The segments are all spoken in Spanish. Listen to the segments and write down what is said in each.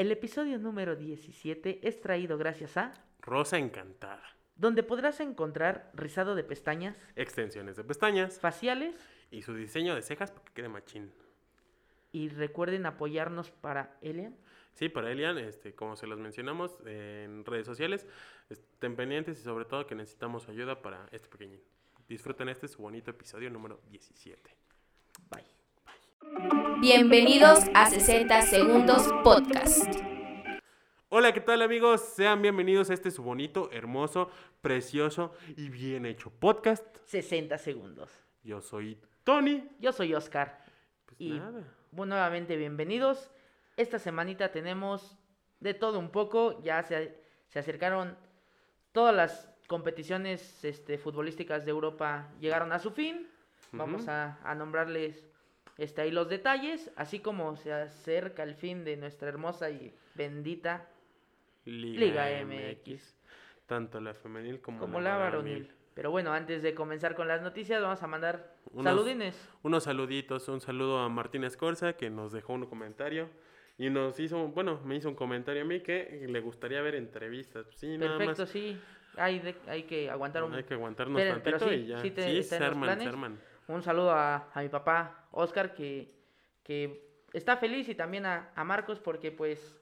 El episodio número 17 es traído gracias a Rosa Encantada. donde podrás encontrar rizado de pestañas, Extensiones de pestañas faciales y su diseño de cejas para que quede machín. y recuerden apoyarnos para Elian. Sí, para Elian, este, como se los mencionamos en redes sociales, estén pendientes y sobre todo que necesitamos ayuda para este pequeñín. Disfruten este su bonito episodio número 17. Bye. Bienvenidos a 60 Segundos Podcast. Hola, ¿qué tal amigos? Sean bienvenidos a este su bonito, hermoso, precioso y bien hecho podcast. 60 segundos. Yo soy Tony. Yo soy Oscar. Pues Y nada. bueno, nuevamente bienvenidos. Esta semanita tenemos de todo un poco. Ya se, se acercaron todas las competiciones este, futbolísticas de Europa llegaron a su fin. Vamos a, a nombrarles este, ahí los detalles, así como se acerca el fin de nuestra hermosa y bendita Liga MX. Tanto la femenil como, como la varonil. Pero bueno, antes de comenzar con las noticias, vamos a mandar Unos- saludines. Unos saluditos, un saludo a Martín Escorza que nos dejó un comentario y nos hizo, bueno, me hizo un comentario a mí que le gustaría ver entrevistas. Sí, nada Perfecto, más. sí. Hay, de- hay que aguantar un, Hay que aguantarnos Pero- pero tantito sí, y ya. sí te- sí, está en se los arman, planes. se arman. Un saludo a, a mi papá, Oscar, que, que está feliz y también a, a Marcos porque pues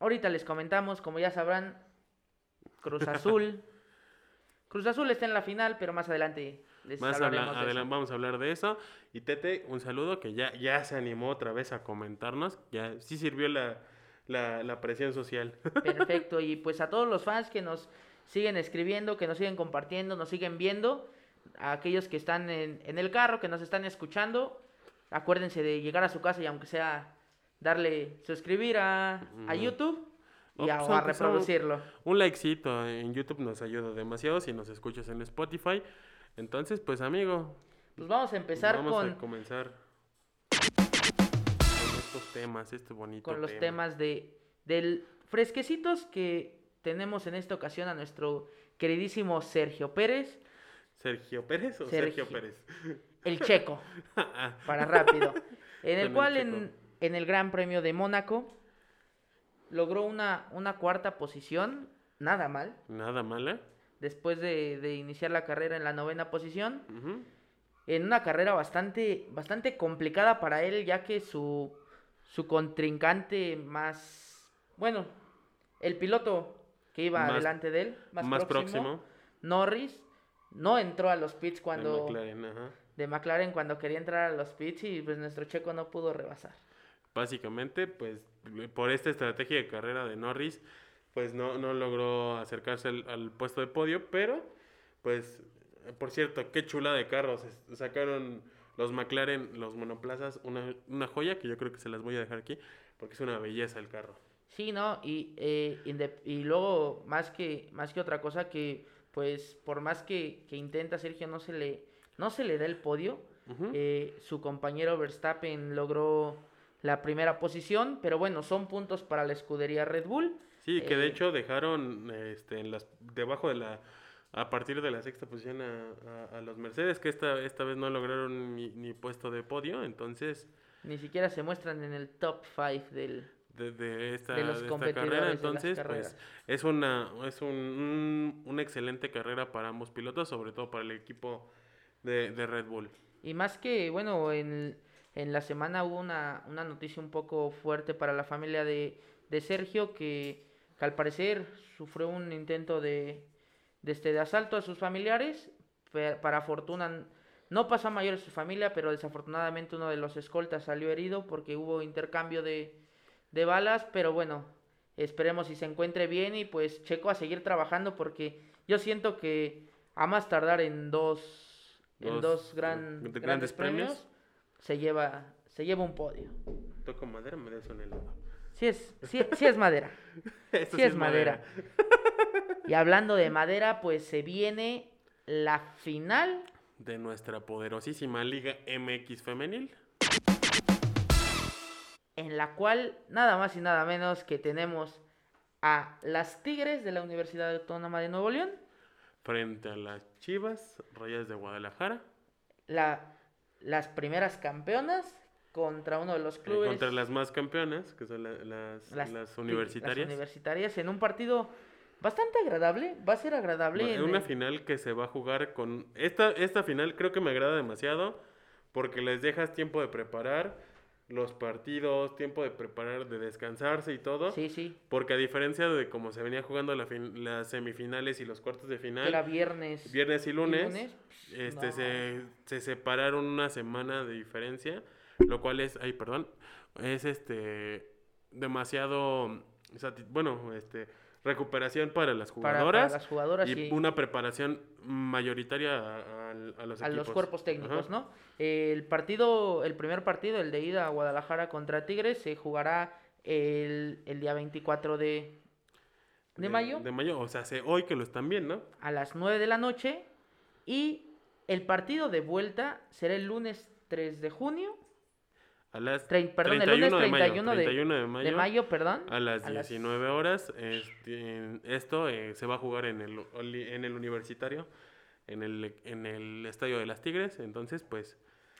ahorita les comentamos, como ya sabrán, Cruz Azul. Cruz Azul está en la final, pero más adelante les Más hablaremos habla- de eso. adelan- vamos a hablar de eso. Y Tete, un saludo que ya, ya se animó otra vez a comentarnos. Ya sí sirvió la, la, la presión social. Perfecto, y pues a todos los fans que nos siguen escribiendo, que nos siguen compartiendo, nos siguen viendo, a aquellos que están en, en el carro, que nos están escuchando, acuérdense de llegar a su casa y aunque sea darle suscribir a, a. YouTube y a, pues, o a sea un- reproducirlo. Un likecito en YouTube nos ayuda demasiado si nos escuchas en Spotify. Entonces, pues amigo, Pues vamos a empezar vamos con, a comenzar con estos temas, este bonito con los tema. temas de del fresquecitos que tenemos en esta ocasión a nuestro queridísimo Sergio Pérez, ¿Sergio Pérez o Sergio. Sergio, Pérez? el checo. Ah, para rápido. En el cual en, en el Gran Premio de Mónaco logró una, una cuarta posición, nada mal, Nada mala. después de, de iniciar la carrera en la novena posición, en una carrera bastante, bastante complicada para él, ya que su, su contrincante más, bueno, el piloto que iba Más- delante de él, más, Más, próximo, próximo. Norris, no entró a los pits de cuando McLaren, ajá. de McLaren cuando quería entrar a los pits y pues nuestro checo no pudo rebasar. Básicamente, pues por esta estrategia de carrera de Norris, pues no, no logró acercarse al, al puesto de podio, pero pues, por cierto, qué chula de carros. Sacaron los McLaren, los monoplazas, una, una joya que yo creo que se las voy a dejar aquí, porque es una belleza el carro. Sí, ¿no? Y, eh, y luego, más que, más que otra cosa, que pues por más que, que intenta Sergio, no se le, no se le da el podio. Eh, su compañero Verstappen logró la primera posición, pero bueno, son puntos para la escudería Red Bull. Sí, que de eh, hecho dejaron este, en las, debajo de la, a partir de la sexta posición a, a- a los Mercedes, que esta, esta vez no lograron ni, ni puesto de podio, entonces Ni siquiera se muestran en el top 5 del... de, de esta, De de carrera, entonces pues es una, es un, un- una excelente carrera para ambos pilotos, sobre todo para el equipo de, de Red Bull. Y más que, bueno, en, en la semana hubo una, una noticia un poco fuerte para la familia de, de Sergio, que, que al parecer sufrió un intento de, de, este, de asalto a sus familiares. Para fortuna, no pasó a mayores su familia, pero desafortunadamente uno de los escoltas salió herido porque hubo intercambio de, de balas. Pero bueno, esperemos si se encuentre bien y pues Checo a seguir trabajando porque yo siento que a más tardar en dos en Dos, gran- de grandes, grandes premios, premios. se lleva se lleva un podio. Toco madera, me des un helado. Sí es sí, sí es madera. Esto Sí es madera. Y hablando de madera, pues se viene la final De nuestra poderosísima Liga MX femenil. En la cual nada más y nada menos que tenemos a las Tigres de la Universidad Autónoma de Nuevo León, frente a las Chivas, Rayas de Guadalajara. la, las primeras campeonas contra uno de los Eh, clubes. contra las más campeonas, que son la- las, las- universitarias. las universitarias en un partido bastante agradable. Va a ser agradable. Bueno, en una el- final que se va a jugar con... Esta, esta final creo que me agrada demasiado porque les dejas tiempo de preparar los partidos, tiempo de preparar, de descansarse y todo. Sí, sí. Porque a diferencia de cómo se venía jugando la fin- las semifinales y los cuartos de final, Era viernes. viernes y lunes, lunes, este, no. se, se separaron una semana de diferencia, lo cual es, ay, perdón, es este demasiado, bueno, este, recuperación para las para, para jugadoras las jugadoras y una preparación mayoritaria a, a- a los a equipos. los cuerpos técnicos, Ajá. ¿no? El partido, el primer partido, el de ida a Guadalajara contra Tigres, se jugará el, el día 24 de, de mayo De mayo, o sea, se- hoy que lo están viendo. a las 9 de la noche y el partido de vuelta será el lunes 3 de junio, A las trein- perdón, el lunes 31 de mayo, 31 de, 31 mayo, de mayo, perdón, a las a las- 19 horas. este, esto eh, se va a jugar en el, en el universitario, en el, en el Estadio de las Tigres. Entonces, pues,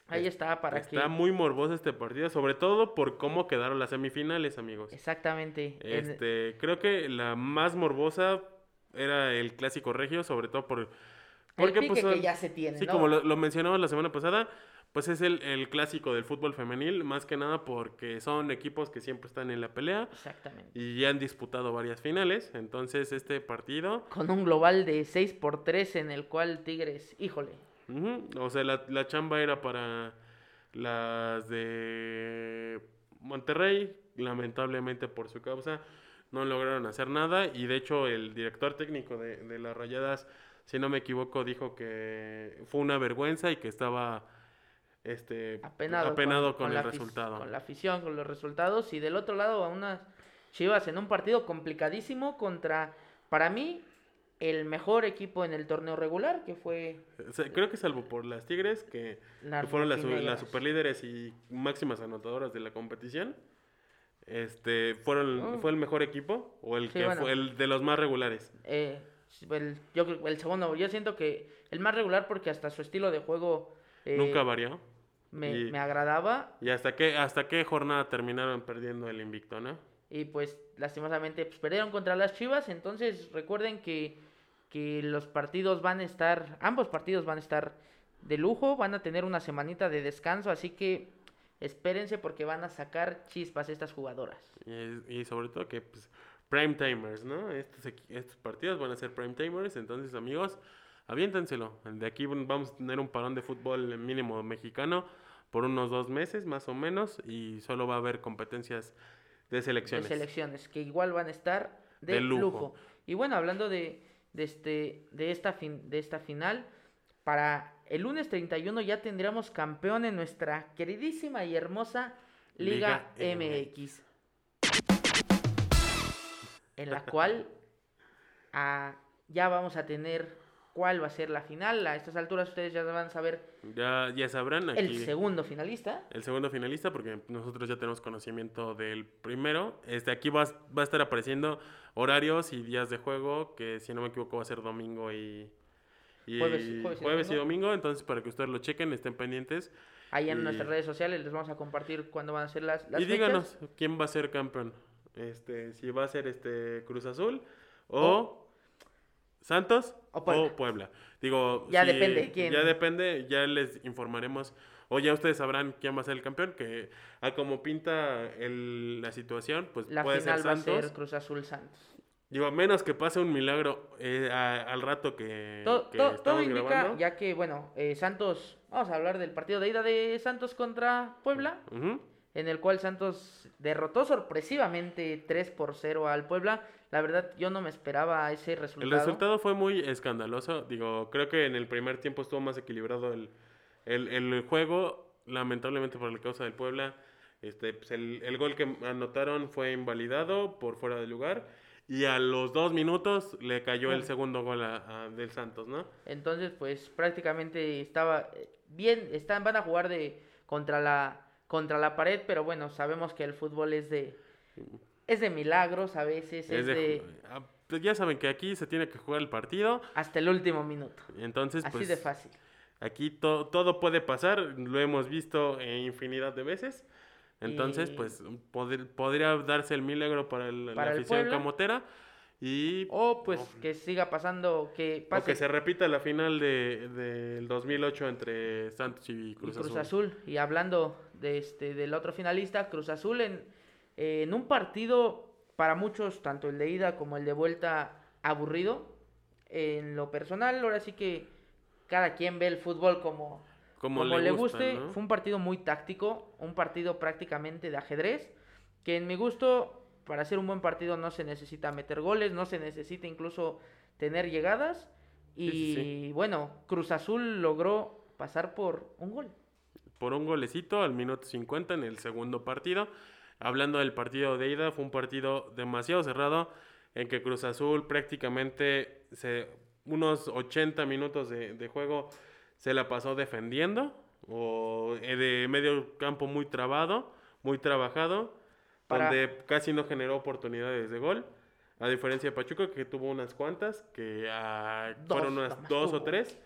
ahí es- está para está que muy morboso este partido, sobre todo por cómo quedaron las semifinales, amigos. exactamente en- Este, creo que la más morbosa era el clásico regio, sobre todo por... el Porque, pique pues, que ya se tiene, Sí, ¿no? como lo, lo mencionamos la semana pasada, pues es el, el clásico del fútbol femenil, más que nada porque son equipos que siempre están en la pelea Exactamente. y ya han disputado varias finales. Entonces, este partido, Con un global de 6 por 3 en el cual Tigres, híjole, o sea, la, la chamba era para las de Monterrey, lamentablemente por su causa, no lograron hacer nada y de hecho el director técnico de, de las Rayadas, si no me equivoco, dijo que fue una vergüenza y que estaba este apenado, apenado con, el resultado. Con la afición, con los resultados. Y del otro lado, a unas Chivas en un partido complicadísimo contra, para mí, el mejor equipo en el torneo regular, que fue sea, creo que salvo por las Tigres, que, las que fueron las, las superlíderes y máximas anotadoras de la competición, este fueron Oh. fue el mejor equipo o el Sí, que bueno. fue el de los más regulares. Eh, el, yo el segundo, yo siento que el más regular porque hasta su estilo de juego eh, Nunca varió. Me, y- me agradaba ¿Y hasta qué, hasta qué jornada terminaron perdiendo el invicto, no? y pues lastimosamente pues, perdieron contra las Chivas, entonces recuerden que, que los partidos van a estar, ambos partidos van a estar de lujo, van a tener una semanita de descanso, así que espérense porque van a sacar chispas estas jugadoras. Y, y sobre todo que pues, prime timers, ¿no? Estos, estos partidos van a ser prime timers, entonces amigos, aviéntenselo. De aquí vamos a tener un parón de fútbol mínimo mexicano por unos dos meses más o menos y solo va a haber competencias de de selecciones. selecciones, que igual van a estar de, De lujo. lujo. Y bueno, hablando de, de, este, de, esta fin, de esta final, para el lunes 31 ya tendríamos campeón en nuestra queridísima y hermosa Liga, Liga MX. En la cual ah, ya vamos a tener cuál va a ser la final. A estas alturas ustedes ya van a saber Ya, ya sabrán aquí el segundo finalista. el segundo finalista porque nosotros ya tenemos conocimiento del primero. Este aquí va, a- va a estar apareciendo horarios y días de juego que si no me equivoco va a ser domingo y, y Jueves y- jueves y jueves y domingo. domingo. Entonces para que ustedes lo chequen, estén pendientes Ahí en Y- nuestras redes sociales les vamos a compartir cuándo van a ser las, las y fechas. díganos quién va a ser campeón. Este, si va a ser este Cruz Azul o, O- Santos o o Puebla. Digo, Ya si- depende quién. Ya depende, ya les informaremos o ya ustedes sabrán quién va a ser el campeón, que a como pinta el- la situación, pues La puede final ser va a Santos. ser Cruz Azul Santos. Digo, a menos que pase un milagro eh, a- al rato que, To- que to- todo indica, grabando. ya que, bueno, eh, Santos, vamos a hablar del partido de ida de Santos contra Puebla, en el cual Santos derrotó sorpresivamente 3 por 0 al Puebla. La verdad, yo no me esperaba ese resultado. El resultado fue muy escandaloso. Digo, creo que en el primer tiempo estuvo más equilibrado el, el, el juego. Lamentablemente por la causa del Puebla, este, pues el, el gol que anotaron fue invalidado por fuera de lugar. Y a los dos minutos le cayó el segundo gol a- a- del Santos, ¿no? Entonces, pues prácticamente estaba eh, bien, están, van a jugar de contra la contra la pared, pero bueno, sabemos que el fútbol es de es de milagros a veces, es, Es de- de ah, pues ya saben que aquí se tiene que jugar el partido. hasta el último minuto. Entonces, Así pues, de fácil. Aquí to- todo puede pasar, lo hemos visto infinidad de veces. Entonces, Y- pues podría darse el milagro para, el- la Para afición camotera y O pues que siga pasando, que o que se repita la final de, del 2008 entre Santos y y Cruz, Cruz Azul. Azul. Y hablando de este del otro finalista, Cruz Azul en, en un partido para muchos, tanto el de ida como el de vuelta, aburrido. En lo personal, ahora sí que cada quien ve el fútbol como, Como, como le, gusta, guste. ¿no? Fue un partido muy táctico, un partido prácticamente de ajedrez, que en mi gusto, para hacer un buen partido no se necesita meter goles, no se necesita incluso tener llegadas. Y Sí, sí, bueno, Cruz Azul logró pasar por un gol. por un golecito al minuto 50 en el segundo partido. Hablando del partido de ida, fue un partido demasiado cerrado en que Cruz Azul prácticamente se, unos 80 minutos de, de juego se la pasó defendiendo o eh, de medio campo muy trabado, muy trabajado, Para- donde casi no generó oportunidades de gol. A diferencia de Pachuca, que tuvo unas cuantas, que Dos, fueron unas dos o tuvo.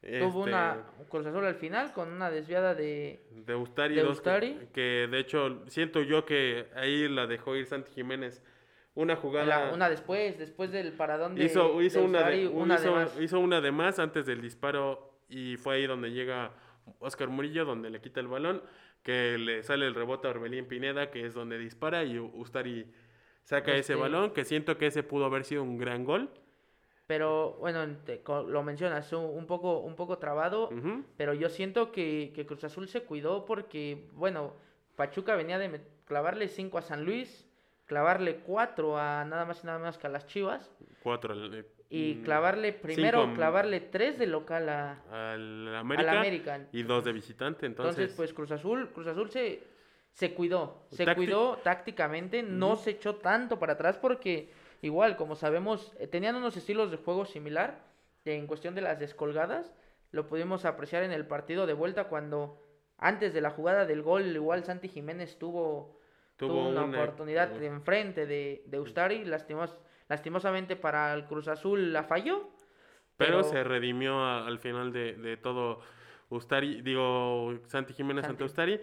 Tuvo Este, una Cruz Azul al final con una desviada de... de Ustari, De que- de hecho siento yo que ahí la dejó ir Santi Jiménez. Una jugada. la- una después, después del paradón de hizo, hizo de una, de, hizo, más. hizo una de más antes del disparo y fue ahí donde llega Oscar Murillo, donde le quita el balón, que le sale el rebote a Orbelín Pineda, que es donde dispara y Ustari saca ese Este- balón, que siento que ese pudo haber sido un gran gol. Pero bueno, te- lo mencionas, un poco, un poco trabado. Pero yo siento que, que Cruz Azul se cuidó porque, bueno, Pachuca venía de clavarle 5 a San Luis, clavarle 4 a nada más y nada menos que a las Chivas, Cuatro al, eh, y mm, clavarle primero, cinco clavarle 3 de local a, al al América, América. y dos de visitante. Entonces, Entonces, pues Cruz Azul, Cruz Azul se, se cuidó, se Tácti- cuidó tácticamente, no se echó tanto para atrás porque igual, como sabemos, eh, tenían unos estilos de juego similar en cuestión de las descolgadas, lo pudimos apreciar en el partido de vuelta cuando antes de la jugada del gol, igual Santi Jiménez tuvo, tuvo una, oportunidad de enfrente de, de Ustari, lastimos, lastimosamente para el Cruz Azul la falló. Pero, pero- se redimió a- al final de, de todo Ustari, digo, Santi Jiménez ante Santi. Ustari,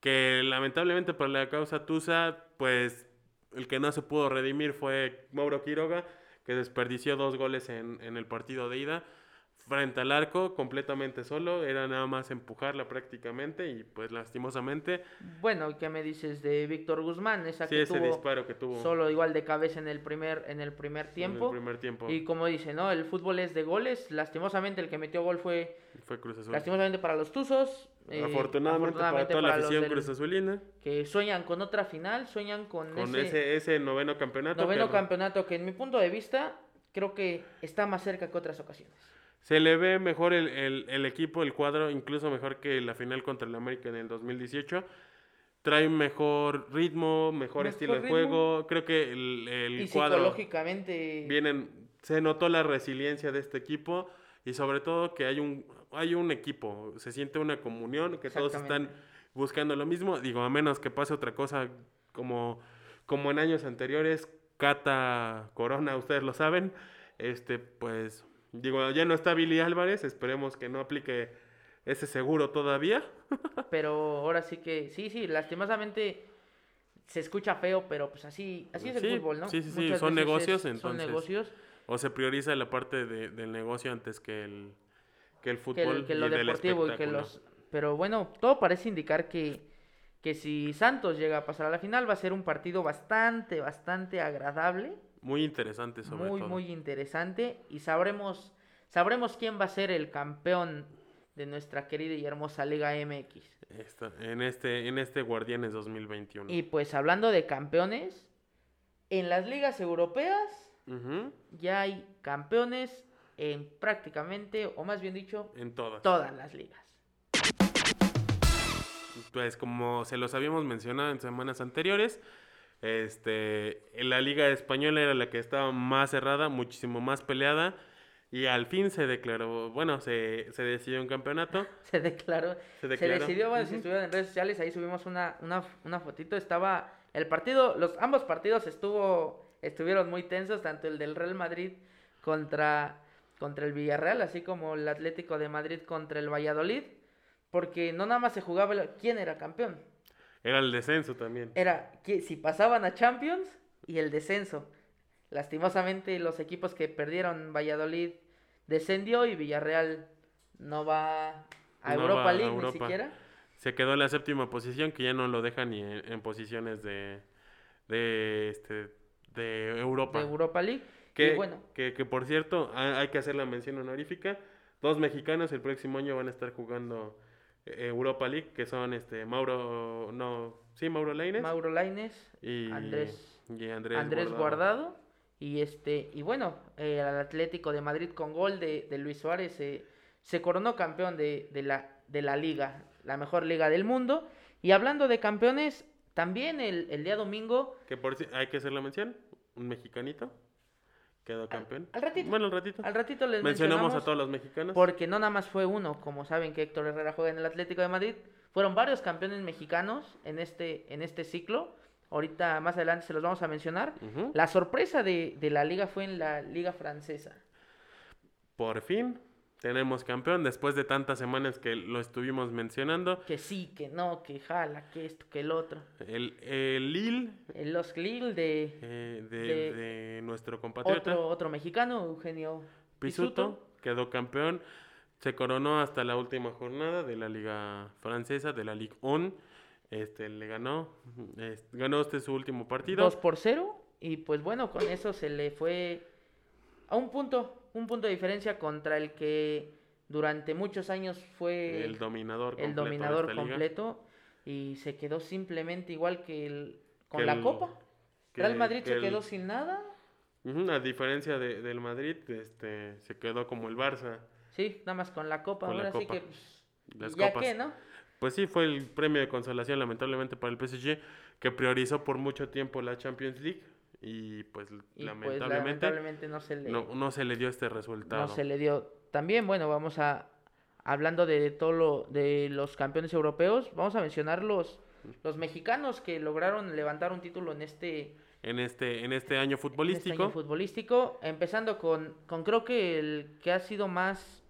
que lamentablemente por la causa Tusa, pues el que no se pudo redimir fue Mauro Quiroga, que desperdició dos goles en, en el partido de ida frente al arco, completamente solo, era nada más empujarla prácticamente y pues lastimosamente, Bueno, ¿qué me dices de Víctor Guzmán? Esa sí, que ese tuvo disparo que tuvo solo igual de cabeza en el primer, en el primer en el tiempo. primer tiempo Y como dice, ¿no? El fútbol es de goles. Lastimosamente el que metió gol fue fue Cruz Azul. lastimosamente para los Tuzos. Eh, Afortunadamente, para toda la para afición Cruz Azulina, que sueñan con otra final, sueñan con, con ese, ese, ese noveno campeonato. noveno que- campeonato que en mi punto de vista creo que está más cerca que otras ocasiones. Se le ve mejor el, el- el equipo, el cuadro, incluso mejor que la final contra el América en el 2018. Trae mejor ritmo, mejor, Mejor estilo de ritmo. juego. Creo que el, el y cuadro psicológicamente vienen, se notó la resiliencia de este equipo y sobre todo que hay un, hay un equipo, se siente una comunión, que todos están buscando lo mismo. Digo, a menos que pase otra cosa como, como en años anteriores, Cata Corona, ustedes lo saben, este, pues, digo, ya no está Billy Álvarez, esperemos que no aplique ese seguro todavía. Pero ahora sí que, sí, sí, lastimosamente se escucha feo, pero pues así, así es el fútbol, ¿no? sí, sí, sí, Muchas son negocios, Son entonces, negocios. O se prioriza la parte de- del negocio antes que el, que el que, fútbol el- que y lo del deportivo y que los pero bueno todo parece indicar que que si Santos llega a pasar a la final va a ser un partido bastante bastante agradable Muy interesante sobre muy todo. muy interesante y sabremos sabremos quién va a ser el campeón de nuestra querida y hermosa Liga MX Esta- en este en este Guardianes 2021. y pues hablando de campeones en las ligas europeas Ujú, ya hay campeones en prácticamente o más bien dicho En todas. todas las ligas Pues como se los habíamos mencionado en semanas anteriores, este, la liga española era la que estaba más cerrada, muchísimo más peleada y al fin se declaró, bueno, se, se decidió un campeonato. se declaró Se Se declaró. decidió, bueno, si estuvieron en redes sociales, ahí subimos una, una, una fotito, estaba el partido, los ambos partidos estuvo, estuvieron muy tensos, tanto el del Real Madrid contra, contra el Villarreal, así como el Atlético de Madrid contra el Valladolid, porque no nada más se jugaba el- quién era campeón, Era el descenso también. era que si pasaban a Champions y el descenso. Lastimosamente los equipos que perdieron Valladolid descendió y Villarreal no va a No Europa va a League Europa. ni siquiera. Se quedó en la séptima posición, que ya no lo deja ni en, en posiciones de, de, este, de Europa. de Europa League. Que, y bueno, que, que, por cierto, ha- hay que hacer la mención honorífica. Dos mexicanos el próximo año van a estar jugando eh, Europa League, que son este Mauro, no, sí, Mauro Lainez Mauro Laines, y Andrés- y Andrés, Andrés Guardado. Guardado. y este y bueno, eh, el Atlético de Madrid con gol de, de Luis Suárez eh, se coronó campeón de, de la, de la liga, la mejor liga del mundo. Y hablando de campeones, también el, el día domingo, Que por hay que hacer la mención, un mexicanito quedó campeón. al ratito. Bueno, al ratito. al ratito les Mencionamos mencionamos a todos los mexicanos. Porque no nada más fue uno, como saben que Héctor Herrera juega en el Atlético de Madrid, fueron varios campeones mexicanos en este, en este ciclo. Ahorita más adelante se los vamos a mencionar. La sorpresa de, de la liga fue en la liga francesa. Por fin tenemos campeón después de tantas semanas que lo estuvimos mencionando. Que sí, que no, que jala, que esto, que el otro. El, el Lille El Los de eh, de, De de nuestro compatriota otro, otro mexicano, Eugenio Pisuto quedó campeón. Se coronó hasta la última jornada de la liga francesa, de la Ligue 1. Este, le ganó, es- ganó este su último partido. 2 por 0. Y pues bueno, con eso se le fue a un punto, un punto de diferencia contra el que durante muchos años fue el dominador el completo de dominador liga. completo y se quedó simplemente igual que el con Que la el- Copa. que- Real Madrid que se el- quedó sin nada. A diferencia de- del Madrid, este, se quedó como el Barça. Sí, nada más con la Copa. Con la Ahora sí Copa. que pues, Las ya copas. qué, ¿no? Pues sí, fue el premio de consolación lamentablemente para el PSG, que priorizó por mucho tiempo la Champions League y pues Y pues lamentablemente, no se le no, no se le dio este resultado. no se le dio. También, bueno, vamos a hablando de todo lo de los campeones europeos, vamos a mencionar los los mexicanos que lograron levantar un título en este En este, en este año en este futbolístico, año futbolístico, empezando con, con creo que el que ha sido más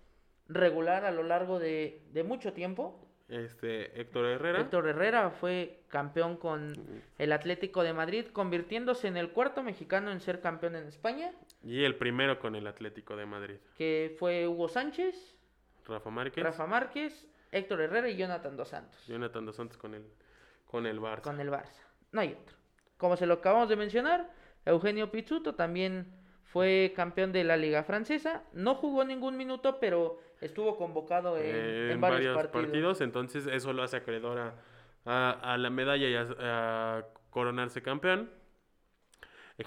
regular a lo largo de, de mucho tiempo. Este Héctor Herrera, Héctor Herrera fue campeón con el Atlético de Madrid, convirtiéndose en el cuarto mexicano en ser campeón en España, y el primero con el Atlético de Madrid. que fue Hugo Sánchez, Rafa Márquez, Rafa Márquez, Héctor Herrera y Jonathan Dos Santos, Jonathan Dos Santos con el, con el Barça. con el Barça. No hay otro. Como se lo acabamos de mencionar, Eugenio Pizzuto también fue campeón de la Liga Francesa. No jugó ningún minuto, pero estuvo convocado en, eh, en varios, partidos. entonces eso lo hace acreedor a, a- a la medalla y a, a coronarse campeón.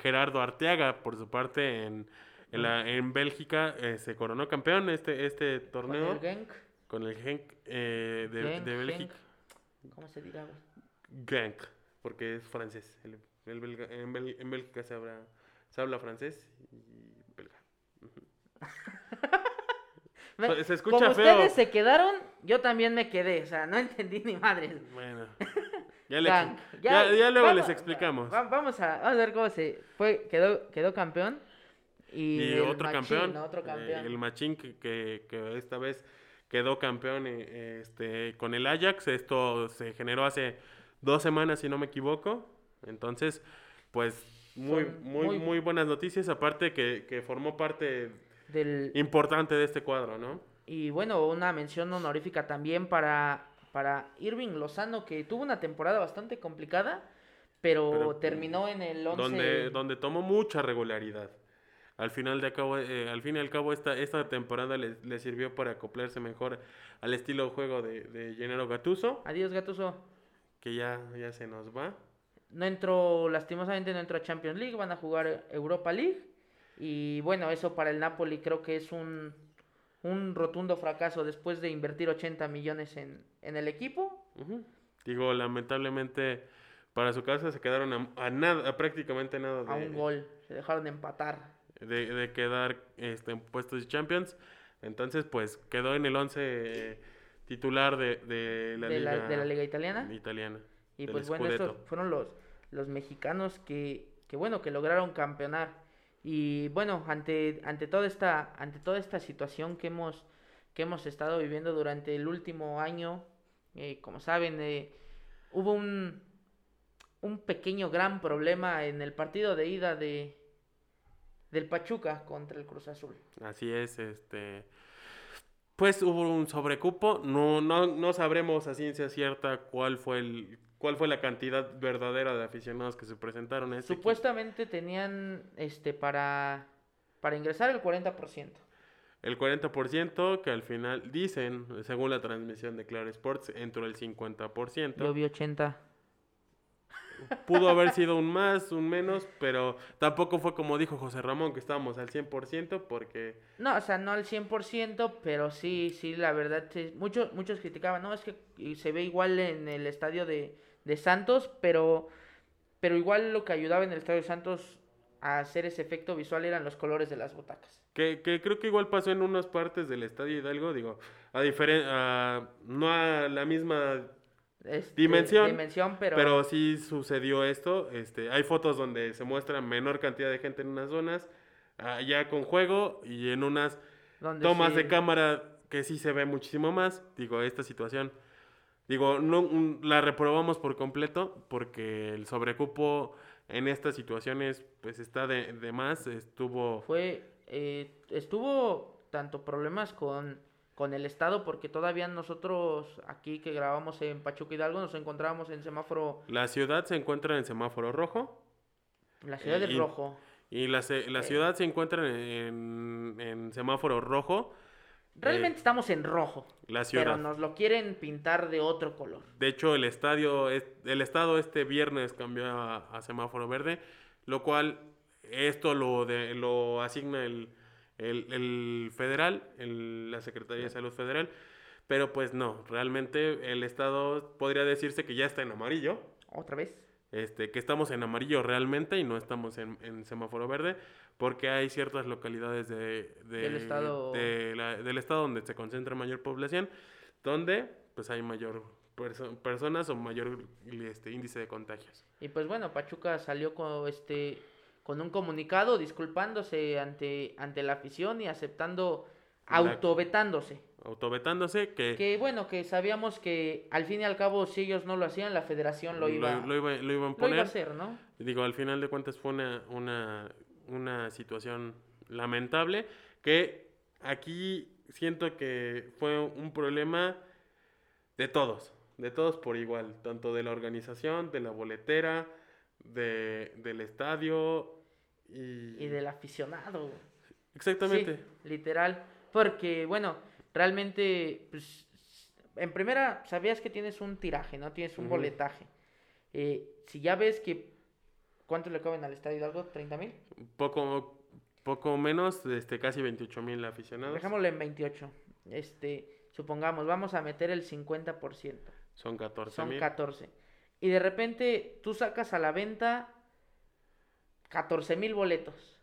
Gerardo Arteaga, por su parte, en, en, la- en Bélgica eh, se coronó campeón este, este Con torneo el Genk. con el Genk eh, de, Genk, de Bélgica. Genk. ¿Cómo se dirá? Genk, porque es francés. El- el belga- en, Bel- en Bélgica se habla, se habla francés y belga. Me- Se- escucha Como feo. ustedes se quedaron, yo también me quedé. O sea, no entendí ni madres. Bueno, ya, le- ya- ya luego vamos- les explicamos. va- vamos, a, vamos a ver cómo se fue. Quedó, quedó campeón. Y, otro Machín, campeón, Otro eh, campeón. el Machín que, que- que esta vez quedó campeón eh, este, con el Ajax. Esto se generó hace dos semanas, si no me equivoco. Entonces, pues muy, muy, muy- muy buenas noticias. Aparte que, que formó parte del, importante de este cuadro, ¿no? Y bueno, una mención honorífica también para, para Irving Lozano, que tuvo una temporada bastante complicada, pero, Pero, terminó en el 11. Donde, donde tomó mucha regularidad. Al final de cabo, eh, al fin y al cabo, esta, esta temporada le, le sirvió para acoplarse mejor al estilo de juego de, de Gennaro Gattuso, Adiós, Gatuso. que ya, ya se nos va. No entró, lastimosamente no entró a Champions League, van a jugar Europa League. Y bueno, eso para el Napoli creo que es un, un rotundo fracaso después de invertir 80 millones en, en el equipo. Digo, lamentablemente para su casa se quedaron a, a nada, a prácticamente nada A un de, gol, se dejaron de empatar. de, de quedar este, en puestos de Champions. Entonces, pues quedó en el 11 titular de, de la, de, liga la, de la liga italiana. italiana. Y pues bueno, estos fueron los, los mexicanos que, que bueno, que lograron campeonar. Y bueno, ante, ante, toda esta, ante toda esta situación que hemos, que hemos estado viviendo durante el último año, eh, como saben, eh, hubo un, un pequeño gran problema en el partido de ida de del Pachuca contra el Cruz Azul. Así es, este pues hubo un sobrecupo, no, no, no sabremos a ciencia cierta cuál fue el cuál fue la cantidad verdadera de aficionados que se presentaron a este Supuestamente tenían este para para ingresar el 40%. El 40% que al final dicen, según la transmisión de Claro Sports, entró el 50%. Yo vi 80. Pudo haber sido un más, un menos, pero tampoco fue como dijo José Ramón, que estábamos al 100% porque... No, o sea, no al 100%, pero sí, sí, la verdad, muchos, muchos criticaban, no, es que se ve igual en el estadio de, de Santos, pero, pero igual lo que ayudaba en el estadio de Santos a hacer ese efecto visual eran los colores de las butacas. Que, que creo que igual pasó en unas partes del estadio Hidalgo, digo, a diferencia, no a la misma este, dimensión, pero... pero sí sucedió esto. Este, hay fotos donde se muestra menor cantidad de gente en unas zonas, allá con juego y en unas tomas de cámara que sí se ve muchísimo más. Digo, esta situación, digo, no la reprobamos por completo porque el sobrecupo en estas situaciones pues está de, de más. Estuvo... Fue, eh, estuvo tanto problemas con con el Estado, porque todavía nosotros aquí que grabamos en Pachuca Hidalgo nos encontrábamos en semáforo. La ciudad se encuentra en semáforo rojo. La ciudad es rojo. Y la, la eh. ciudad se encuentra en, en semáforo rojo. Realmente eh, estamos en rojo. La ciudad. Pero nos lo quieren pintar de otro color. De hecho, el estadio, el estado este viernes cambió a, semáforo verde, lo cual esto lo, de, lo asigna el, el, federal, la Secretaría de Salud Federal, pero pues no, realmente el estado podría decirse que ya está en amarillo. ¿Otra vez? Este, que estamos en amarillo realmente y no estamos en, semáforo verde, porque hay ciertas localidades de, del, estado... del estado donde se concentra mayor población, donde pues hay mayor personas o mayor este, índice de contagios. Y pues bueno, Pachuca salió con este con un comunicado disculpándose ante, ante la afición y aceptando, autovetándose. Autovetándose, que... Que bueno, que sabíamos que al fin y al cabo si ellos no lo hacían, la federación lo iba, lo, iba, lo iban poner. Lo iba a hacer, ¿no? Digo, al final de cuentas fue una, una, una situación lamentable que aquí siento que fue un problema de todos, de todos por igual, tanto de la organización, de la boletera, de, del estadio, y... del aficionado. Exactamente. literal. Porque, bueno, realmente, pues, en primera, sabías que tienes un tiraje, ¿no? Tienes un boletaje. Eh, si ya ves que, ¿cuánto le caben al Estadio Hidalgo? ¿30 mil? Poco, poco menos, este, casi 28 mil aficionados. Dejémoslo en 28. Este, supongamos, vamos a meter el 50%. Son 14 Son 14. Y de repente tú sacas a la venta 14 mil boletos.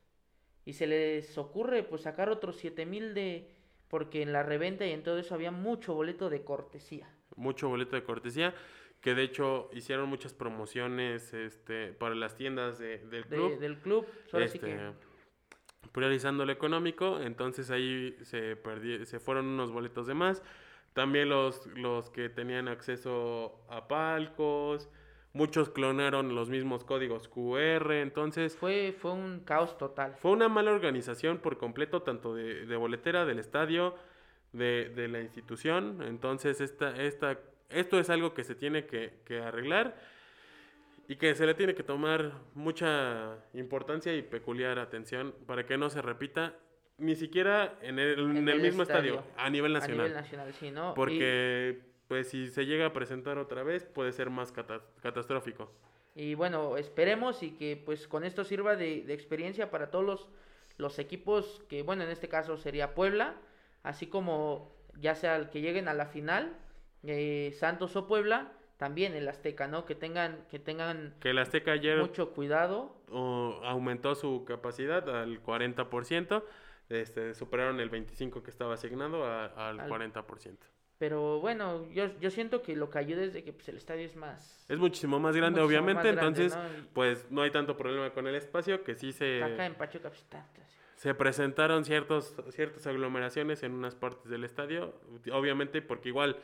Y se les ocurre pues sacar otros 7 mil de... Porque en la reventa y en todo eso había mucho boleto de cortesía. Mucho boleto de cortesía. Que de hecho hicieron muchas promociones este, para las tiendas del club. del club. Este, priorizando lo económico. Entonces ahí se, se fueron unos boletos de más. También los, los que tenían acceso a palcos Muchos clonaron los mismos códigos QR, entonces... Fue, fue un caos total. Fue una mala organización por completo, tanto de, de boletera, del estadio, de, de, la institución. Entonces, esta, esta, esto es algo que se tiene que, que, arreglar y que se le tiene que tomar mucha importancia y peculiar atención para que no se repita ni siquiera en el, en el, mismo estadio, a nivel nacional. A nivel nacional, sí, ¿no? Porque pues si se llega a presentar otra vez puede ser más catastrófico. Y bueno, esperemos y que pues con esto sirva de, experiencia para todos los, los, equipos que, bueno, en este caso sería Puebla, así como ya sea el que lleguen a la final, eh, Santos o Puebla, también el Azteca, ¿no? Que tengan, que tengan que el Azteca ayer mucho cuidado. aumentó su capacidad al 40%, este, superaron el 25% que estaba asignado al, al 40%. Pero bueno, yo, yo siento que lo que ayuda es de que pues, el estadio es más... Es muchísimo más grande, muchísimo obviamente, más grande, entonces, ¿no? Pues no hay tanto problema con el espacio, que sí se, Acá en Pachuca, pues tanto, se presentaron ciertos, ciertas aglomeraciones en unas partes del estadio, obviamente porque igual,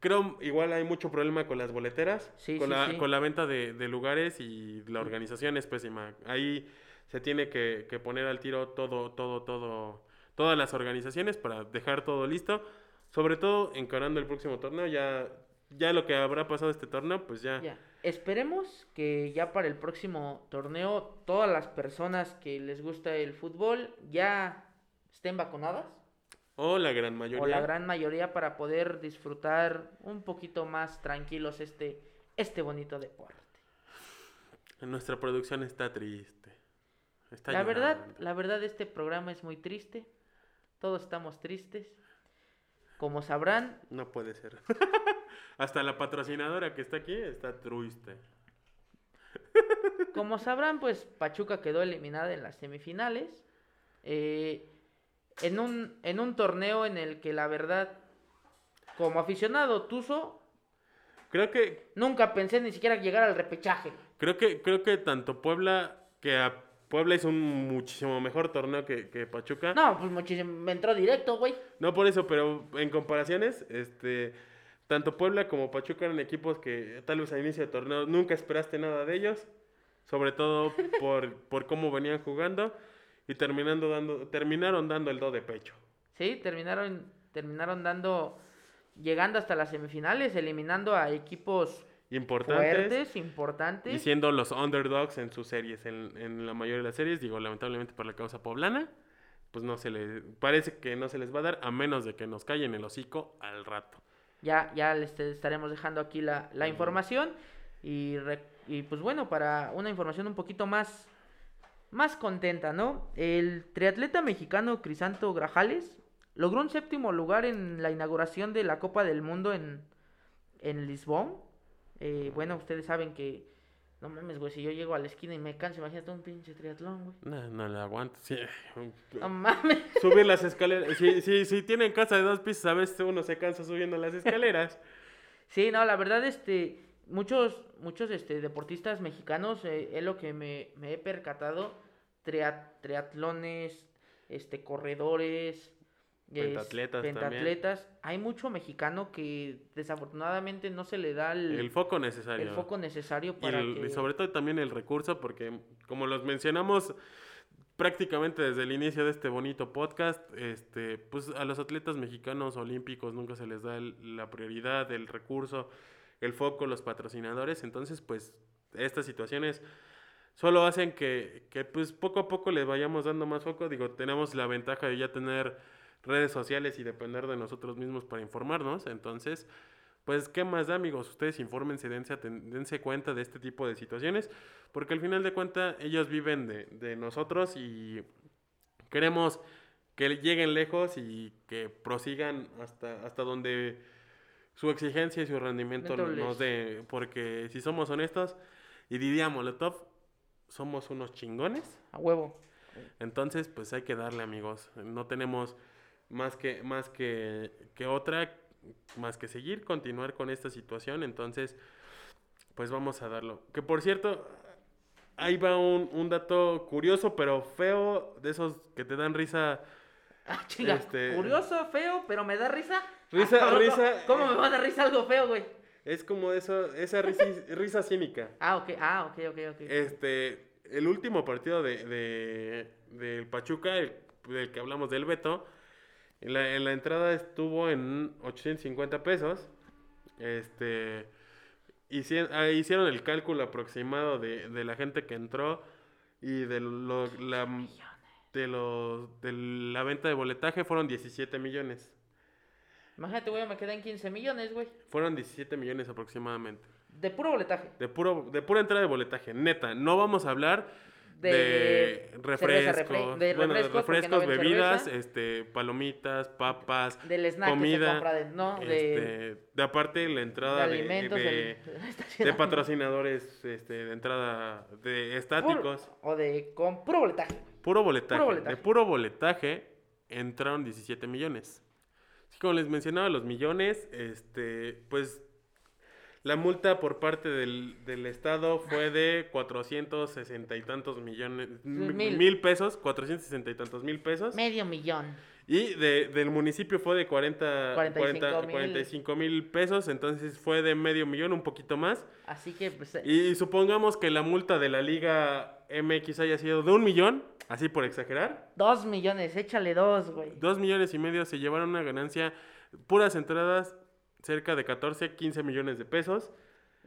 creo, igual hay mucho problema con las boleteras, Sí, con, sí, la, con la venta de, de lugares y la organización es pésima. Ahí se tiene que, que poner al tiro todo, todo, todo, todas las organizaciones para dejar todo listo, sobre todo encarando el próximo torneo, ya, ya lo que habrá pasado este torneo, pues ya. Ya. Esperemos que ya para el próximo torneo todas las personas que les gusta el fútbol ya estén vacunadas. O la gran mayoría. O la gran mayoría para poder disfrutar un poquito más tranquilos este, este bonito deporte. Nuestra producción está triste. Está La verdad, la verdad este programa es muy triste. Todos estamos tristes. Como sabrán, No puede ser. Hasta la patrocinadora que está aquí está triste. como sabrán, pues Pachuca quedó eliminada en las semifinales. eh, en, un, en un torneo en el que la verdad, como aficionado Tuzo, Creo que, nunca pensé ni siquiera llegar al repechaje. creo que, creo que tanto Puebla, que a Puebla hizo un muchísimo mejor torneo que, que Pachuca. No, pues muchísimo, me entró directo, güey. No por eso, pero en comparaciones, este, tanto Puebla como Pachuca eran equipos que tal vez a inicio de torneo nunca esperaste nada de ellos, sobre todo por, por cómo venían jugando y terminando dando, terminaron dando el do de pecho. Sí, terminaron, terminaron dando, llegando hasta las semifinales, eliminando a equipos Importantes. fuertes, importantes. Y siendo los underdogs en sus series, en, en la mayoría de las series, digo, lamentablemente por la causa poblana, pues no se le, parece que no se les va a dar a menos de que nos callen el hocico al rato. Ya, ya les estaremos dejando aquí la, la información. Y, re- y pues bueno, para una información un poquito más, más contenta, ¿no? El triatleta mexicano Crisanto Grajales logró un séptimo lugar en la inauguración de la Copa del Mundo en, en Lisbon. Eh, bueno, ustedes saben que, no mames, güey, si yo llego a la esquina y me canso, imagínate un pinche triatlón, güey. No, no le aguanto. sí. No mames. Subir las escaleras. Si, si, si tienen casa de dos pisos, a veces uno se cansa subiendo las escaleras. Sí, no, la verdad, este, muchos, muchos, este, deportistas mexicanos, eh, es lo que me, me he percatado, tria- triatlones, este, corredores, Pentatletas también. Hay mucho mexicano que desafortunadamente no se le da el, El foco necesario. el foco necesario Y, para el- que... y sobre todo también el recurso, porque como los mencionamos prácticamente desde el inicio de este bonito podcast, este, pues a los atletas mexicanos olímpicos nunca se les da el- la prioridad, el recurso, el foco, los patrocinadores. Entonces, pues estas situaciones solo hacen que, que pues poco a poco les vayamos dando más foco. Digo, tenemos la ventaja de ya tener redes sociales y depender de nosotros mismos para informarnos. Entonces, pues, ¿qué más da, amigos? Ustedes infórmense, dense, dense cuenta de este tipo de situaciones, porque al final de cuentas ellos viven de, de nosotros y queremos que lleguen lejos y que prosigan hasta, hasta donde su exigencia y su rendimiento nos dé, porque si somos honestos, y diría Molotov, somos unos chingones. A huevo. Entonces, pues hay que darle, amigos. No tenemos más que, más que, que otra, más que seguir, continuar con esta situación. Entonces, pues vamos a darlo. Que por cierto, ahí va un, un dato curioso, pero feo, de esos que te dan risa. Ah, chinga, Este- curioso, feo, pero me da risa. Risa- Ah, ¿cómo- risa- ¿Cómo me va a dar risa algo feo, güey? Es como eso, esa risa, risa cínica. Ah, ok, ah, ok, ok, ok. Este, el último partido de, de- del Pachuca, el, del que hablamos del Beto, en la, en la entrada estuvo en 850 pesos. Este, ah, hicieron el cálculo aproximado de, de la gente que entró y de, lo- la, de, los, de la venta de boletaje fueron 17 millones. Imagínate, güey, me quedan 15 millones, güey. Fueron 17 millones aproximadamente. De puro boletaje. De, puro, de pura entrada de boletaje, neta. No vamos a hablar de, refrescos, refre- de bueno, de refrescos, no bebidas, cerveza. este, palomitas, papas, Del snack que se comida, compra de, no, de, este, de aparte la entrada de, alimentos. patrocinadores, este, de entrada de estáticos, Puro- o de con puro boletaje. puro boletaje, puro boletaje. de puro boletaje entraron 17 millones. Como les mencionaba, los millones, este, pues la multa por parte del, del Estado fue de 460 y tantos millones, Mil. mil. pesos, 460 y tantos mil pesos. Medio millón. Y de, del municipio fue de 40, 45 40 mil. 45 mil pesos, entonces fue de medio millón, un poquito más. Así que, pues, eh, Y supongamos que la multa de la Liga MX haya sido de un millón, así por exagerar. dos millones, échale dos, güey. Dos millones y medio se llevaron una ganancia, puras entradas, cerca de 14, 15 millones de pesos.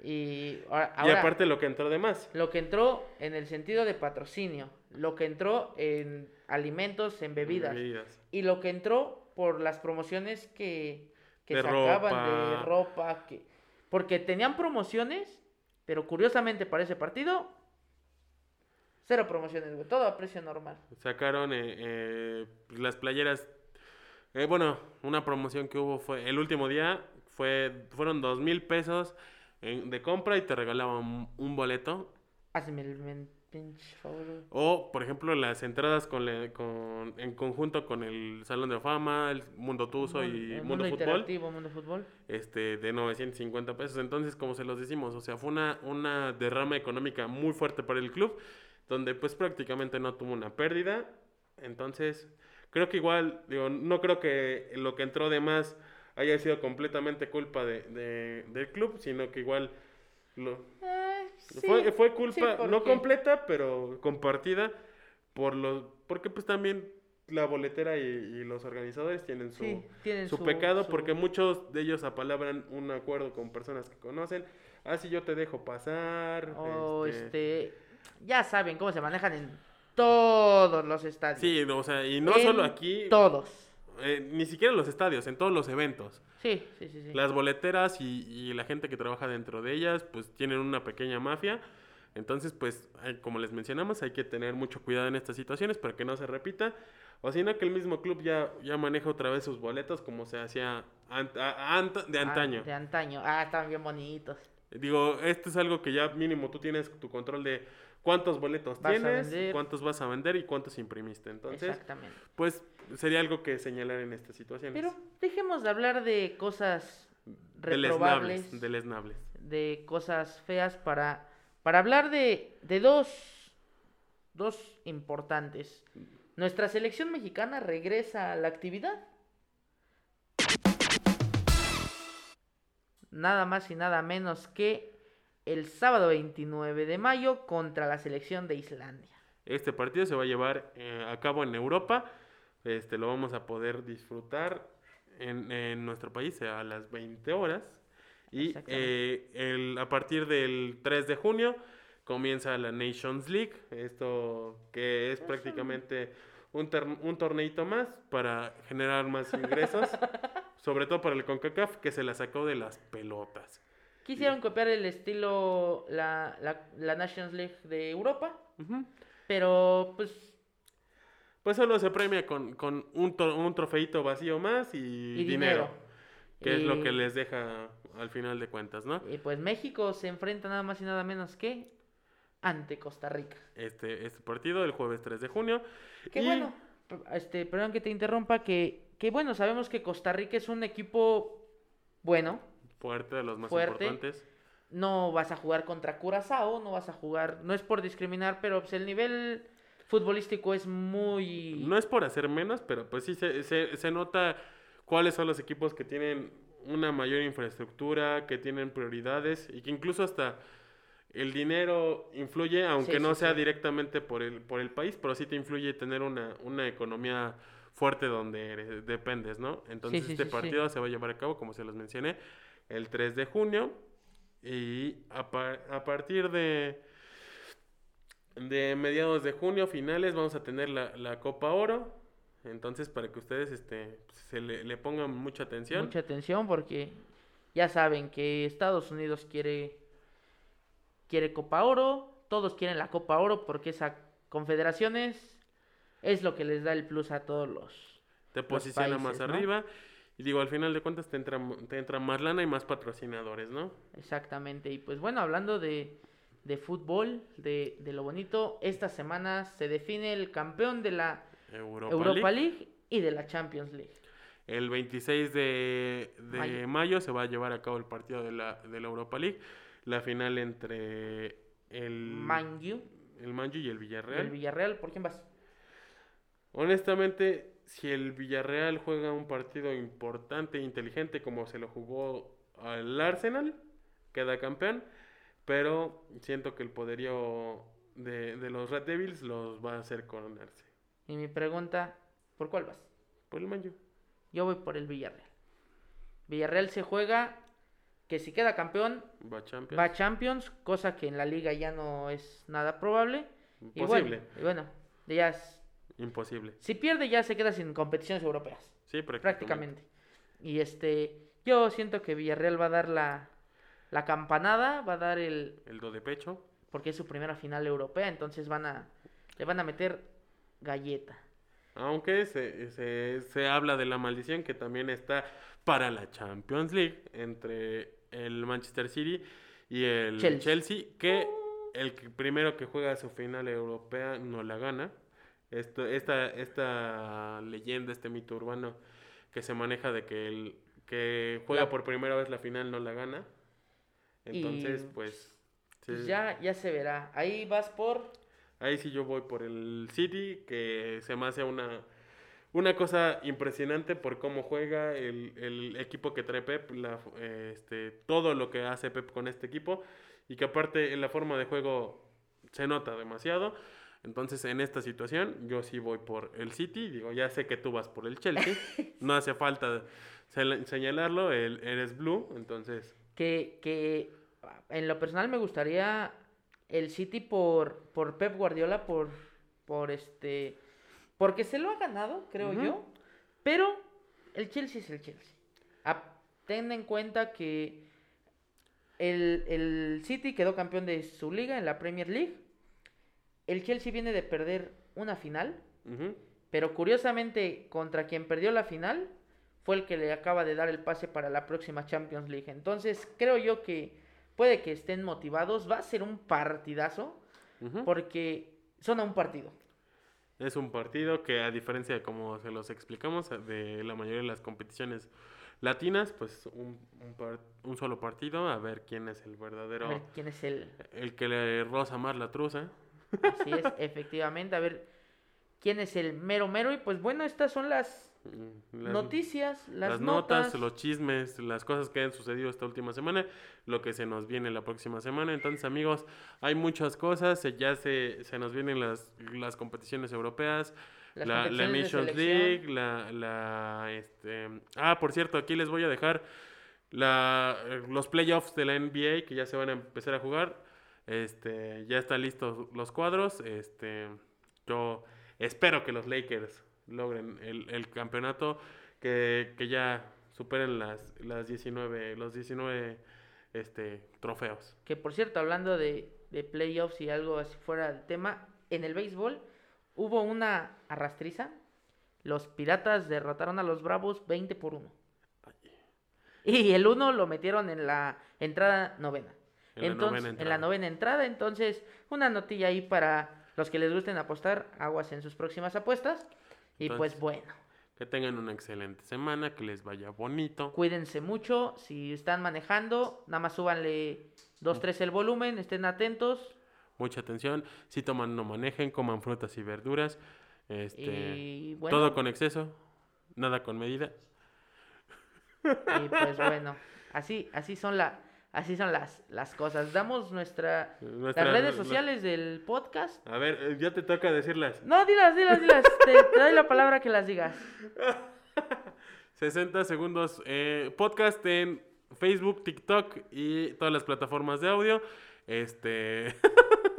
Y ahora, y aparte lo que entró de más. lo que entró en el sentido de patrocinio, lo que entró en alimentos, en bebidas, Bebidas. y lo que entró por las promociones que, que De sacaban ropa. de ropa, que porque tenían promociones, pero curiosamente para ese partido, cero promociones, güey, todo a precio normal. Sacaron eh, eh, las playeras. eh, bueno, una promoción que hubo fue el último día fue fueron dos mil pesos en- de compra y te regalaban un boleto. Hazme el men- pinche favor. güey. O, por ejemplo, las entradas con, la- con- en conjunto con el Salón de Fama, el Mundo Tuzo y El Mundo, Fútbol, interactivo, mundo fútbol. este, de 950 pesos. Entonces, como se los decimos, o sea, fue una, una derrama económica muy fuerte para el club, donde pues prácticamente no tuvo una pérdida. Entonces, creo que igual, digo, no creo que lo que entró de más haya sido completamente culpa de, de- del club, sino que igual lo, Eh, sí, fue, fue sí, culpa no completa, pero compartida por los porque pues también la boletera y, y los organizadores tienen su, Sí, tienen su su- pecado su- porque muchos de ellos apalabran un acuerdo con personas que conocen. Ah, sí, yo te dejo pasar. O este, este, ya saben cómo se manejan en todos los estadios. Sí, o sea, y no En solo aquí, Todos. Eh, ni siquiera en los estadios, en todos los eventos. Sí, sí, sí. sí. Las boleteras y, y la gente que trabaja dentro de ellas, pues tienen una pequeña mafia. Entonces, pues, hay- como les mencionamos, hay que tener mucho cuidado en estas situaciones para que no se repita. O si no, que el mismo club ya, ya maneja otra vez sus boletos como se hacía ant- a- ant- de Ah, antaño. de antaño. Ah, estaban bien bonitos. Digo, esto es algo que ya mínimo tú tienes tu control de cuántos boletos tienes, cuántos vas a vender y cuántos imprimiste. Entonces, Exactamente. pues sería algo que señalar en estas situaciones. Pero dejemos de hablar de cosas reprobables, deleznables. de cosas feas para, para hablar de, de dos, dos importantes. Nuestra selección mexicana regresa a la actividad. Nada más y nada menos que el sábado 29 de mayo contra la selección de Islandia. Este partido se va a llevar eh, a cabo en Europa. Este, lo vamos a poder disfrutar en, en nuestro país a las 20 horas. Y eh, el- a partir del 3 de junio comienza la Nations League. Esto que es prácticamente un, un torneito más para generar más ingresos. sobre todo para el CONCACAF que se la sacó de las pelotas. Quisieron copiar el estilo, la, la, la Nations League de Europa, pero pues Pues solo se premia con, con un, to- un trofeito vacío más y, y dinero. dinero. Que es lo que les deja al final de cuentas, ¿no? Y pues México se enfrenta nada más y nada menos que ante Costa Rica. Este, este partido el jueves 3 de junio. Que Y- bueno, este, perdón que te interrumpa, que, que bueno, sabemos que Costa Rica es un equipo bueno. Fuerte, de los más Fuerte. importantes. No vas a jugar contra Curazao, no vas a jugar, no es por discriminar, pero pues, el nivel futbolístico es muy... No es por hacer menos, pero pues sí se, se, se nota cuáles son los equipos que tienen una mayor infraestructura, que tienen prioridades y que incluso hasta el dinero influye, aunque Sí, no sí, sea sí. directamente por el, por el país, pero sí te influye tener una, una economía fuerte donde eres- dependes, ¿no? Entonces este partido se va a llevar a cabo, como se los mencioné, el 3 de junio y a, par- a partir de, de mediados de junio, finales, vamos a tener la, la Copa Oro. Entonces, para que ustedes este, se le, le pongan mucha atención. Mucha atención porque ya saben que Estados Unidos quiere quiere Copa Oro, todos quieren la Copa Oro porque esa confederaciones es lo que les da el plus a todos los te posiciona más arriba. Y digo, al final de cuentas te entra, te entra más lana y más patrocinadores, ¿no? exactamente. Y pues bueno, hablando de, de fútbol, de, de lo bonito, esta semana se define el campeón de la Europa, Europa League. League y de la Champions League. El 26 de, de Mayo. mayo. se va a llevar a cabo el partido de la, de la Europa League. La final entre el Man U, el Manju y el Villarreal. el Villarreal, ¿por quién vas? Honestamente, si el Villarreal juega un partido importante e inteligente como se lo jugó al Arsenal, queda campeón. Pero siento que el poderío de, de los Red Devils los va a hacer coronarse. Y mi pregunta, ¿por cuál vas? Por el Manju. Yo voy por el Villarreal. Villarreal se juega que si queda campeón Va Champions. va a Champions, cosa que en la liga ya no es nada probable. Y Imposible. bueno, y bueno, ya es- Imposible. si pierde ya se queda sin competiciones europeas, Sí, prácticamente. prácticamente. Y este, yo siento que Villarreal va a dar la, la campanada, va a dar el, El do de pecho. porque es su primera final europea, entonces van a, le van a meter galleta. Aunque se, se, se habla de la maldición que también está para la Champions League entre el Manchester City y el Chelsea. Chelsea, que el que- primero que juega su final europea no la gana. Esto, esta, esta leyenda, este mito urbano que se maneja de que el que juega La- por primera vez la final no la gana. Entonces, Y, pues... Pues sí. ya, ya se verá. Ahí vas por Ahí sí yo voy por el City, que se me hace una, una cosa impresionante por cómo juega el, el equipo que trae Pep, la, este, todo lo que hace Pep con este equipo, y que aparte en la forma de juego se nota demasiado. Entonces en esta situación yo sí voy por el City, digo, ya sé que tú vas por el Chelsea, no hace falta señalarlo, el, eres blue, entonces... que, que en lo personal me gustaría el City por, por Pep Guardiola, por, por este, porque se lo ha ganado, creo yo, pero el Chelsea es el Chelsea. Ah, ten en cuenta que el, el City quedó campeón de su liga en la Premier League. El Chelsea viene de perder una final, pero curiosamente contra quien perdió la final fue el que le acaba de dar el pase para la próxima Champions League. Entonces creo yo que puede que estén motivados. Va a ser un partidazo porque son a un partido. Es un partido que a diferencia de como se los explicamos de la mayoría de las competiciones latinas, pues un, un, par- un solo partido, a ver quién es el A verdadero, ver quién es el... el que le roza más la truza. Así es, efectivamente. A ver quién es el mero mero. Y pues bueno, estas son las Mm, Las, noticias, las, las notas. notas, los chismes, las cosas que han sucedido esta última semana, lo que se nos viene la próxima semana. Entonces, amigos, hay muchas cosas, ya se, se nos vienen las, las competiciones europeas, Las la, la Nations. League, la, la, este... Ah, por cierto, aquí les voy a dejar la, los playoffs de la NBA que ya se van a empezar a jugar. Este, ya están listos los cuadros. Este, yo espero que los Lakers logren el, el campeonato, que, que ya superen las, las 19, los 19 este, trofeos. Que por cierto, hablando de, de playoffs y algo así fuera del tema, en el béisbol hubo una arrastriza. Los piratas derrotaron a los bravos 20 por 1. Y el 1 lo metieron en la entrada novena. En la entonces, novena en la entrada. novena entrada. Entonces, una notilla ahí para los que les gusten apostar, aguas en sus próximas apuestas. Y pues bueno, Que tengan una excelente semana, que les vaya bonito. cuídense mucho. Si están manejando, nada más súbanle 2, 3 el volumen, estén atentos. Mucha atención. Si toman, no manejen, coman frutas y verduras. Este, Y bueno, Todo con exceso, nada con medida. y pues bueno, así, así son la, así son las, las cosas. Damos nuestra, Nuestra- las redes la- sociales del podcast. A ver, eh, ya te toca decirlas. No, dilas, dilas, dilas. te, te doy la palabra que las digas. 60 segundos eh, podcast en Facebook, TikTok y todas las plataformas de audio. Este.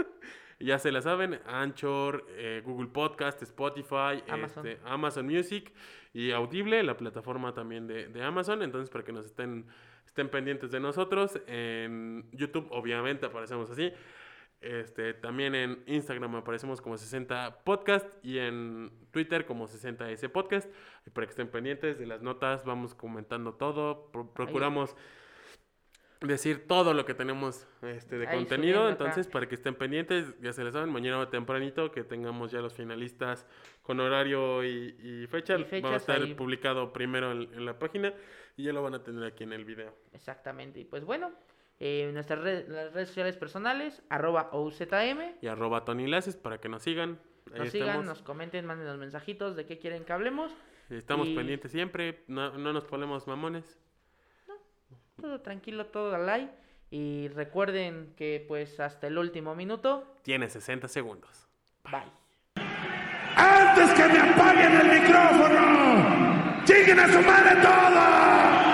ya se la saben: Anchor, eh, Google Podcast, Spotify, Amazon. este, Amazon Music y Audible, la plataforma también de, de Amazon. Entonces, para que nos estén, estén pendientes de nosotros. En YouTube, obviamente, aparecemos así. Este, también en Instagram aparecemos como 60 Podcast y en Twitter como 60S Podcast. Y para que estén pendientes de las notas, vamos comentando todo. Pro- procuramos decir todo lo que tenemos este, de Ahí contenido. acá. Entonces, para que estén pendientes, ya se les saben, mañana tempranito que tengamos ya los finalistas con horario y, y fecha. Y Va a estar ahí. publicado primero en, en la página y ya lo van a tener aquí en el video. Exactamente. Y pues bueno, eh, nuestras red- las redes sociales personales, arroba OUZM. Y arroba Tony Laces para que nos sigan. Ahí Nos sigan, nos comenten, manden los mensajitos de qué quieren que hablemos. Estamos y- pendientes siempre. No, no nos ponemos mamones. Todo tranquilo, todo al like. Y recuerden que pues hasta el último minuto. Tiene 60 segundos. Bye. ¡Antes que me apaguen el micrófono! ¡Lleguen a su madre todos!